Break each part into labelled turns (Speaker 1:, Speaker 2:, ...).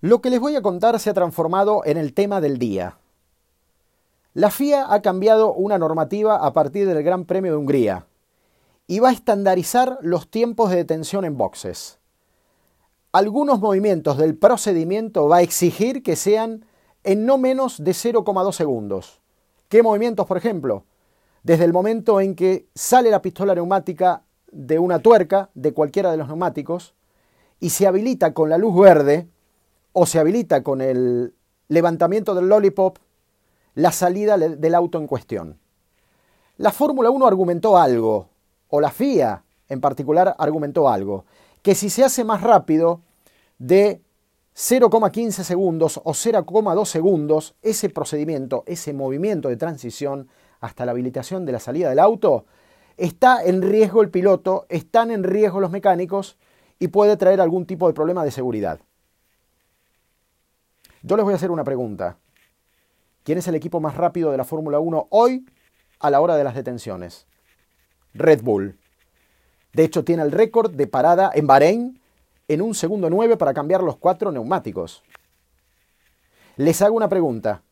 Speaker 1: Lo que les voy a contar se ha transformado en el tema del día. La FIA ha cambiado una normativa a partir del Gran Premio de Hungría y va a estandarizar los tiempos de detención en boxes. Algunos movimientos del procedimiento va a exigir que sean en no menos de 0,2 segundos. ¿Qué movimientos, por ejemplo? Desde el momento en que sale la pistola neumática de una tuerca de cualquiera de los neumáticos y se habilita con la luz verde, o se habilita con el levantamiento del lollipop la salida del auto en cuestión. La Fórmula 1 argumentó algo, o la FIA en particular argumentó algo, que si se hace más rápido de 0,15 segundos o 0,2 segundos, ese procedimiento, ese movimiento de transición hasta la habilitación de la salida del auto, está en riesgo el piloto, están en riesgo los mecánicos y puede traer algún tipo de problema de seguridad. Yo les voy a hacer una pregunta. ¿Quién es el equipo más rápido de la Fórmula 1 hoy a la hora de las detenciones? Red Bull. De hecho, tiene el récord de parada en Bahrein en un segundo 9 para cambiar los cuatro neumáticos. Les hago una pregunta.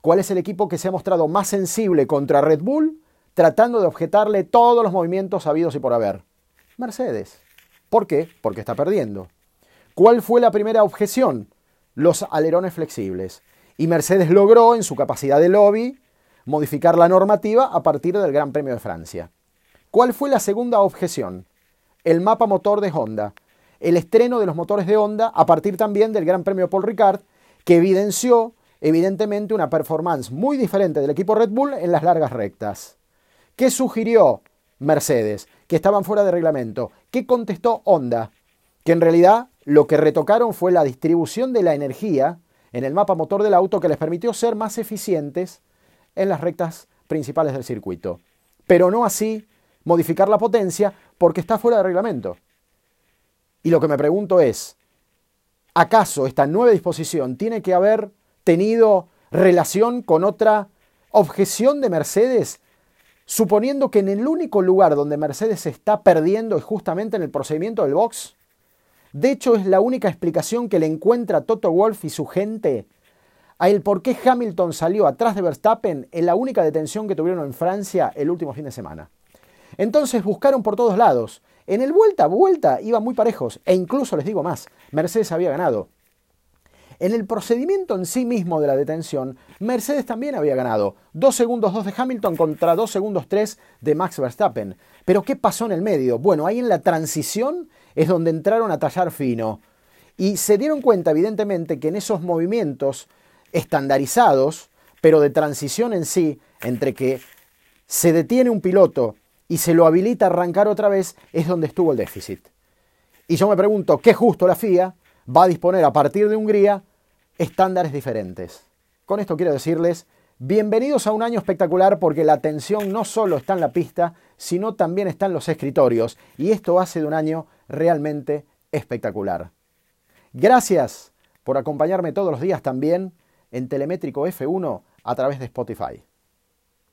Speaker 1: ¿Cuál es el equipo que se ha mostrado más sensible contra Red Bull tratando de objetarle todos los movimientos habidos y por haber? Mercedes. ¿Por qué? Porque está perdiendo. ¿Cuál fue la primera objeción? Los alerones flexibles. Y Mercedes logró, en su capacidad de lobby, modificar la normativa a partir del Gran Premio de Francia. ¿Cuál fue la segunda objeción? El mapa motor de Honda. El estreno de los motores de Honda a partir también del Gran Premio Paul Ricard, que evidenció evidentemente una performance muy diferente del equipo Red Bull en las largas rectas. ¿Qué sugirió Mercedes? Que estaban fuera de reglamento. ¿Qué contestó Honda? Que en realidad lo que retocaron fue la distribución de la energía en el mapa motor del auto que les permitió ser más eficientes en las rectas principales del circuito. Pero no así modificar la potencia porque está fuera de reglamento. Y lo que me pregunto es, ¿acaso esta nueva disposición tiene que haber tenido relación con otra objeción de Mercedes, suponiendo que en el único lugar donde Mercedes se está perdiendo es justamente en el procedimiento del box? De hecho, es la única explicación que le encuentra Toto Wolf y su gente a el por qué Hamilton salió atrás de Verstappen en la única detención que tuvieron en Francia el último fin de semana. Entonces buscaron por todos lados. En el vuelta a vuelta iban muy parejos, e incluso les digo más, Mercedes había ganado. En el procedimiento en sí mismo de la detención, Mercedes también había ganado. Dos segundos dos de Hamilton contra dos segundos tres de Max Verstappen. Pero ¿qué pasó en el medio? Bueno, ahí en la transición es donde entraron a tallar fino. Y se dieron cuenta, evidentemente, que en esos movimientos estandarizados, pero de transición en sí, entre que se detiene un piloto y se lo habilita a arrancar otra vez, es donde estuvo el déficit. Y yo me pregunto, ¿qué justo la FIA va a disponer a partir de Hungría estándares diferentes? Con esto quiero decirles, bienvenidos a un año espectacular porque la atención no solo está en la pista, sino también está en los escritorios. Y esto hace de un año realmente espectacular. Gracias por acompañarme todos los días también en Telemétrico F1 a través de Spotify.